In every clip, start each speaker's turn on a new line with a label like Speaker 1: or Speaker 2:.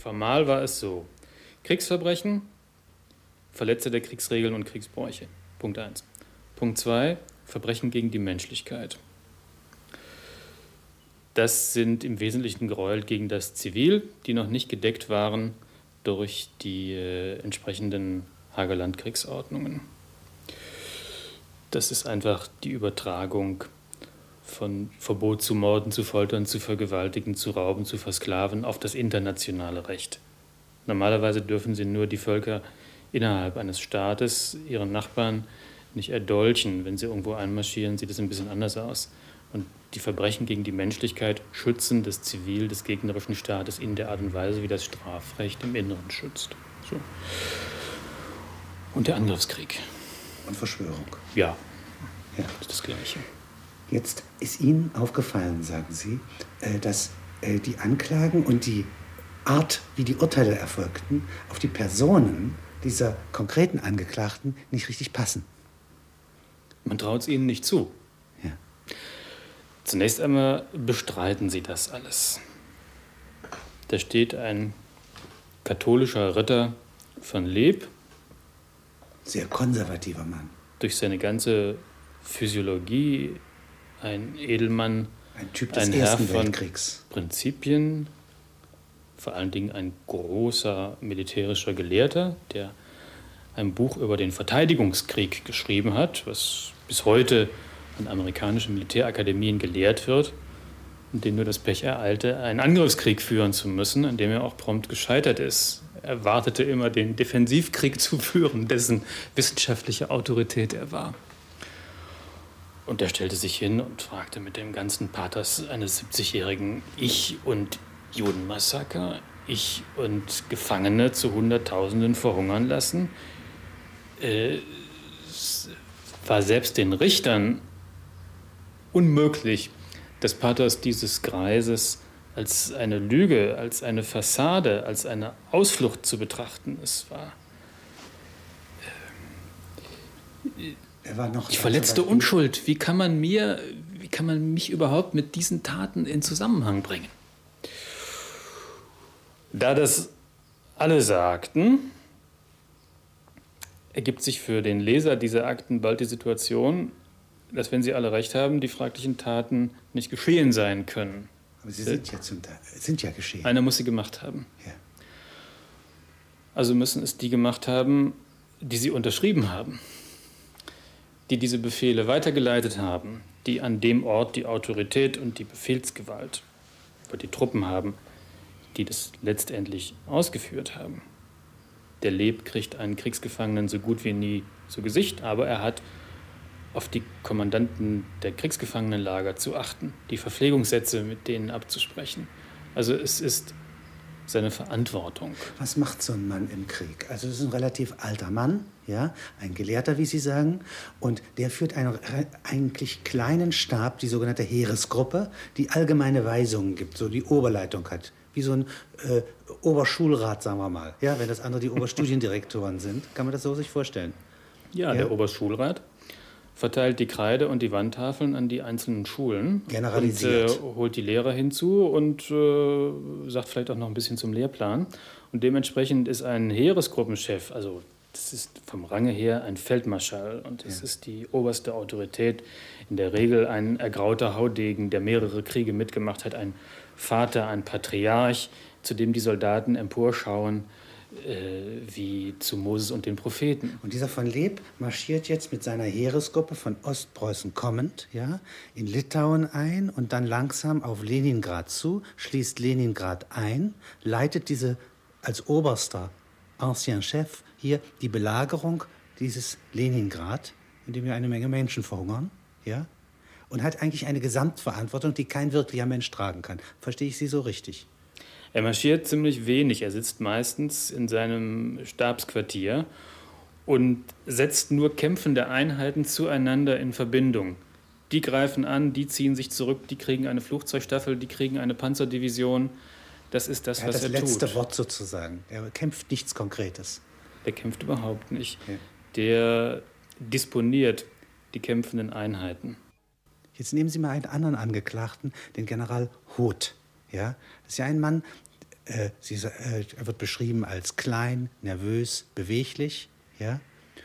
Speaker 1: Formal war es so. Kriegsverbrechen, Verletzer der Kriegsregeln und Kriegsbräuche. Punkt 1. Punkt 2. Verbrechen gegen die Menschlichkeit. Das sind im Wesentlichen Gräuel gegen das Zivil, die noch nicht gedeckt waren durch die äh, entsprechenden Hager Landkriegsordnungen. Das ist einfach die Übertragung von Verbot zu morden, zu foltern, zu vergewaltigen, zu rauben, zu versklaven auf das internationale Recht. Normalerweise dürfen sie nur die Völker innerhalb eines Staates ihren Nachbarn nicht erdolchen. Wenn sie irgendwo einmarschieren, sieht es ein bisschen anders aus. Und die Verbrechen gegen die Menschlichkeit schützen das Zivil des gegnerischen Staates in der Art und Weise, wie das Strafrecht im Inneren schützt. So. Und der Angriffskrieg.
Speaker 2: Und Verschwörung.
Speaker 1: Ja, ja. das ist das Gleiche.
Speaker 2: Jetzt ist Ihnen aufgefallen, sagen Sie, äh, dass äh, die Anklagen und die Art, wie die Urteile erfolgten, auf die Personen dieser konkreten Angeklagten nicht richtig passen.
Speaker 1: Man traut es ihnen nicht zu.
Speaker 2: Ja.
Speaker 1: Zunächst einmal bestreiten sie das alles. Da steht ein katholischer Ritter von Leb.
Speaker 2: Sehr konservativer Mann.
Speaker 1: Durch seine ganze Physiologie ein Edelmann,
Speaker 2: ein Typ des
Speaker 1: ein
Speaker 2: Ersten
Speaker 1: Herr von
Speaker 2: Weltkriegs.
Speaker 1: Prinzipien, vor allen Dingen ein großer militärischer Gelehrter, der ein Buch über den Verteidigungskrieg geschrieben hat, was bis heute an amerikanischen Militärakademien gelehrt wird und den nur das Pech ereilte, einen Angriffskrieg führen zu müssen, an dem er auch prompt gescheitert ist. Er wartete immer, den Defensivkrieg zu führen, dessen wissenschaftliche Autorität er war. Und er stellte sich hin und fragte mit dem ganzen Pathos eines 70-jährigen Ich und Judenmassaker, ich und Gefangene zu Hunderttausenden verhungern lassen, äh, war selbst den Richtern unmöglich, das Pathos dieses Greises als eine Lüge, als eine Fassade, als eine Ausflucht zu betrachten. Es war
Speaker 2: er war noch
Speaker 1: die verletzte Unschuld. Wie kann man mir, wie kann man mich überhaupt mit diesen Taten in Zusammenhang bringen? Da das alle sagten, ergibt sich für den Leser dieser Akten bald die Situation, dass, wenn sie alle recht haben, die fraglichen Taten nicht geschehen sein können.
Speaker 2: Aber sie sind ja, zum Teil, sind ja geschehen.
Speaker 1: Einer muss sie gemacht haben.
Speaker 2: Ja.
Speaker 1: Also müssen es die gemacht haben, die sie unterschrieben haben, die diese Befehle weitergeleitet haben, die an dem Ort die Autorität und die Befehlsgewalt über die Truppen haben, die das letztendlich ausgeführt haben. Der Leb kriegt einen Kriegsgefangenen so gut wie nie zu Gesicht, aber er hat auf die Kommandanten der Kriegsgefangenenlager zu achten, die Verpflegungssätze mit denen abzusprechen. Also es ist seine Verantwortung.
Speaker 2: Was macht so ein Mann im Krieg? Also das ist ein relativ alter Mann, ja, ein Gelehrter, wie Sie sagen, und der führt einen eigentlich kleinen Stab, die sogenannte Heeresgruppe, die allgemeine Weisungen gibt, so die Oberleitung hat wie so ein äh, Oberschulrat, sagen wir mal. Ja, wenn das andere die Oberstudiendirektoren sind. Kann man das so sich vorstellen?
Speaker 1: Ja, ja, der Oberschulrat verteilt die Kreide und die Wandtafeln an die einzelnen Schulen.
Speaker 2: Generalisiert.
Speaker 1: Und äh, holt die Lehrer hinzu und äh, sagt vielleicht auch noch ein bisschen zum Lehrplan. Und dementsprechend ist ein Heeresgruppenchef, also das ist vom Range her ein Feldmarschall und es ja. ist die oberste Autorität, in der Regel ein ergrauter Haudegen, der mehrere Kriege mitgemacht hat, ein Vater, ein Patriarch, zu dem die Soldaten emporschauen, wie zu Moses und den Propheten.
Speaker 2: Und dieser von Leb marschiert jetzt mit seiner Heeresgruppe von Ostpreußen kommend ja, in Litauen ein und dann langsam auf Leningrad zu, schließt Leningrad ein, leitet diese als oberster Ancien Chef hier die Belagerung dieses Leningrad, in dem ja eine Menge Menschen verhungern. Ja? und hat eigentlich eine Gesamtverantwortung, die kein wirklicher Mensch tragen kann. Verstehe ich Sie so richtig?
Speaker 1: Er marschiert ziemlich wenig. Er sitzt meistens in seinem Stabsquartier und setzt nur kämpfende Einheiten zueinander in Verbindung. Die greifen an, die ziehen sich zurück, die kriegen eine Flugzeugstaffel, die kriegen eine Panzerdivision. Das ist das,
Speaker 2: er
Speaker 1: was
Speaker 2: er
Speaker 1: tut.
Speaker 2: Das letzte Wort sozusagen. Er kämpft nichts Konkretes.
Speaker 1: Der kämpft überhaupt nicht. Ja. Der disponiert die kämpfenden Einheiten.
Speaker 2: Jetzt nehmen Sie mal einen anderen Angeklagten, den General Hoth. Ja? Das ist ja ein Mann, äh, sie, äh, er wird beschrieben als klein, nervös, beweglich, ja,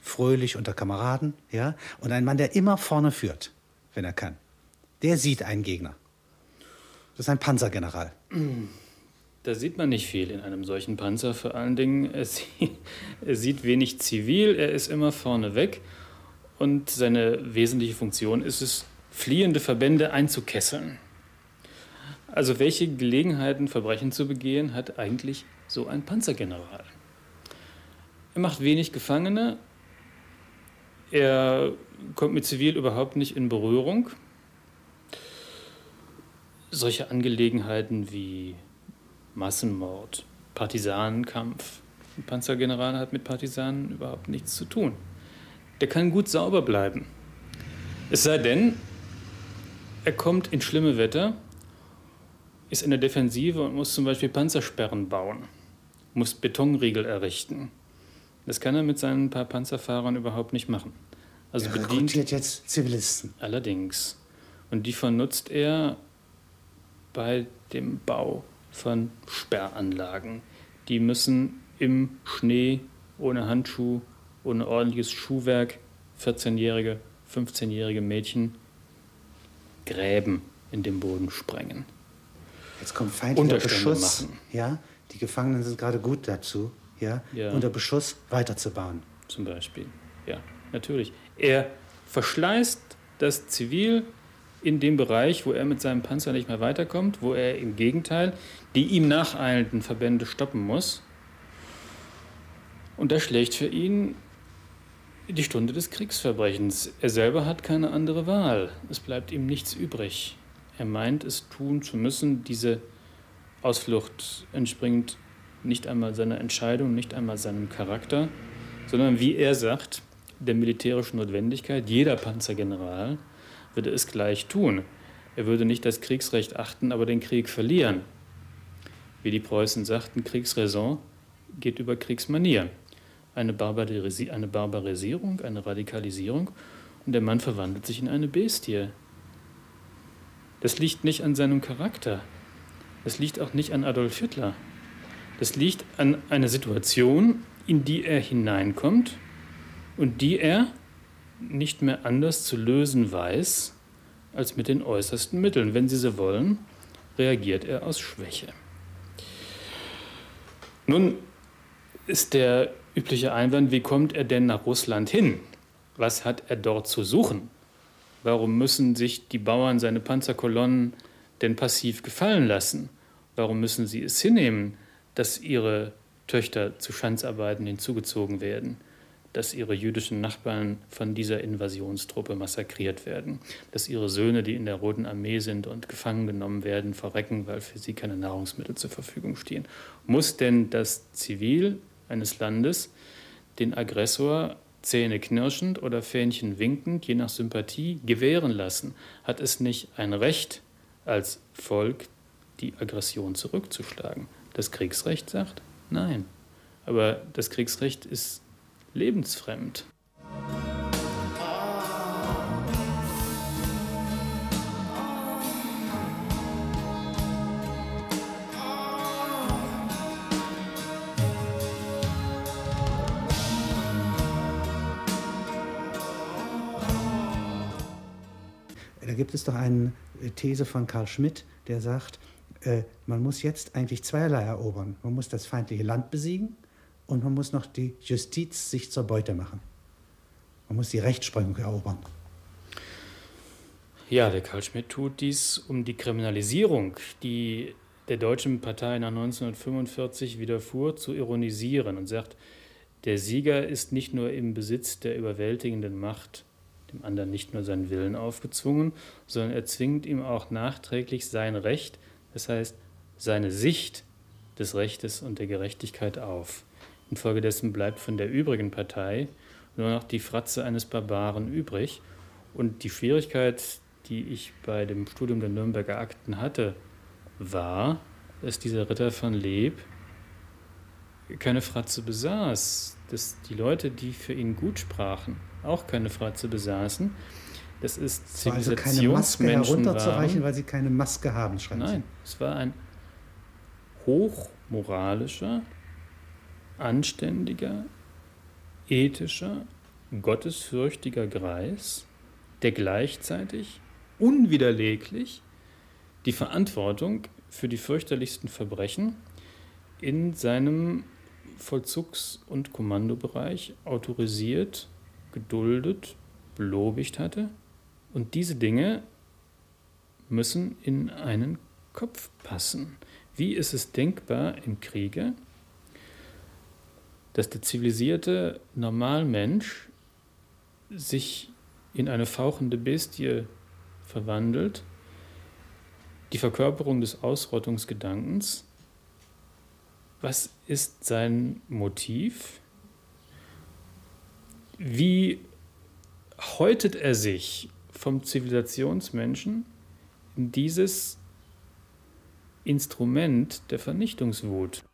Speaker 2: fröhlich unter Kameraden, ja, und ein Mann, der immer vorne führt, wenn er kann. Der sieht einen Gegner. Das ist ein Panzergeneral.
Speaker 1: Da sieht man nicht viel in einem solchen Panzer. Vor allen Dingen, er sieht, er sieht wenig zivil, er ist immer vorne weg und seine wesentliche Funktion ist es, fliehende Verbände einzukesseln. Also welche Gelegenheiten, Verbrechen zu begehen, hat eigentlich so ein Panzergeneral? Er macht wenig Gefangene, er kommt mit Zivil überhaupt nicht in Berührung. Solche Angelegenheiten wie Massenmord, Partisanenkampf, ein Panzergeneral hat mit Partisanen überhaupt nichts zu tun. Der kann gut sauber bleiben. Es sei denn, er kommt in schlimme Wetter, ist in der Defensive und muss zum Beispiel Panzersperren bauen, muss Betonriegel errichten. Das kann er mit seinen paar Panzerfahrern überhaupt nicht machen.
Speaker 2: Also er bedient jetzt Zivilisten.
Speaker 1: Allerdings. Und die vernutzt er bei dem Bau von Sperranlagen. Die müssen im Schnee, ohne Handschuh, ohne ordentliches Schuhwerk, 14-jährige, 15-jährige Mädchen Gräben in den Boden sprengen.
Speaker 2: Jetzt kommt feindlicher Beschuss. Machen. Ja, die Gefangenen sind gerade gut dazu, ja, ja, unter Beschuss weiterzubauen.
Speaker 1: Zum Beispiel, ja, natürlich. Er verschleißt das Zivil in dem Bereich, wo er mit seinem Panzer nicht mehr weiterkommt, wo er im Gegenteil die ihm nacheilenden Verbände stoppen muss. Und das schlägt für ihn die Stunde des Kriegsverbrechens. Er selber hat keine andere Wahl. Es bleibt ihm nichts übrig. Er meint, es tun zu müssen. Diese Ausflucht entspringt nicht einmal seiner Entscheidung, nicht einmal seinem Charakter, sondern wie er sagt, der militärischen Notwendigkeit. Jeder Panzergeneral würde es gleich tun. Er würde nicht das Kriegsrecht achten, aber den Krieg verlieren. Wie die Preußen sagten, Kriegsraison geht über Kriegsmanier eine, Barbarisi eine Barbarisierung, eine Radikalisierung und der Mann verwandelt sich in eine Bestie. Das liegt nicht an seinem Charakter. Das liegt auch nicht an Adolf Hitler. Das liegt an einer Situation, in die er hineinkommt und die er nicht mehr anders zu lösen weiß als mit den äußersten Mitteln. Wenn Sie so wollen, reagiert er aus Schwäche. Nun ist der übliche Einwand, wie kommt er denn nach Russland hin? Was hat er dort zu suchen? Warum müssen sich die Bauern seine Panzerkolonnen denn passiv gefallen lassen? Warum müssen sie es hinnehmen, dass ihre Töchter zu Schanzarbeiten hinzugezogen werden, dass ihre jüdischen Nachbarn von dieser Invasionstruppe massakriert werden, dass ihre Söhne, die in der Roten Armee sind und gefangen genommen werden, verrecken, weil für sie keine Nahrungsmittel zur Verfügung stehen? Muss denn das Zivil eines Landes den Aggressor zähneknirschend oder Fähnchen winkend, je nach Sympathie, gewähren lassen? Hat es nicht ein Recht als Volk, die Aggression zurückzuschlagen? Das Kriegsrecht sagt nein. Aber das Kriegsrecht ist lebensfremd.
Speaker 2: Gibt es doch eine These von Karl Schmidt, der sagt, äh, man muss jetzt eigentlich zweierlei erobern. Man muss das feindliche Land besiegen und man muss noch die Justiz sich zur Beute machen. Man muss die Rechtsprechung erobern.
Speaker 1: Ja, der Karl Schmidt tut dies, um die Kriminalisierung, die der deutschen Partei nach 1945 widerfuhr, zu ironisieren und sagt, der Sieger ist nicht nur im Besitz der überwältigenden Macht, dem anderen nicht nur seinen Willen aufgezwungen, sondern er zwingt ihm auch nachträglich sein Recht, das heißt seine Sicht des Rechtes und der Gerechtigkeit auf. Infolgedessen bleibt von der übrigen Partei nur noch die Fratze eines Barbaren übrig. Und die Schwierigkeit, die ich bei dem Studium der Nürnberger Akten hatte, war, dass dieser Ritter von Leb keine Fratze besaß, dass die Leute, die für ihn gut sprachen, auch keine Fratze besaßen. Das ist Zivilisationsmenschen
Speaker 2: also keine Maske herunterzureichen, weil sie keine Maske haben,
Speaker 1: schreiben Nein, Sie. es war ein hoch moralischer, anständiger, ethischer, gottesfürchtiger Greis, der gleichzeitig unwiderleglich die Verantwortung für die fürchterlichsten Verbrechen in seinem Vollzugs- und Kommandobereich autorisiert, geduldet, belobigt hatte. Und diese Dinge müssen in einen Kopf passen. Wie ist es denkbar im Kriege, dass der zivilisierte Normalmensch sich in eine fauchende Bestie verwandelt, die Verkörperung des Ausrottungsgedankens. Was ist sein Motiv? Wie häutet er sich vom Zivilisationsmenschen in dieses Instrument der Vernichtungswut?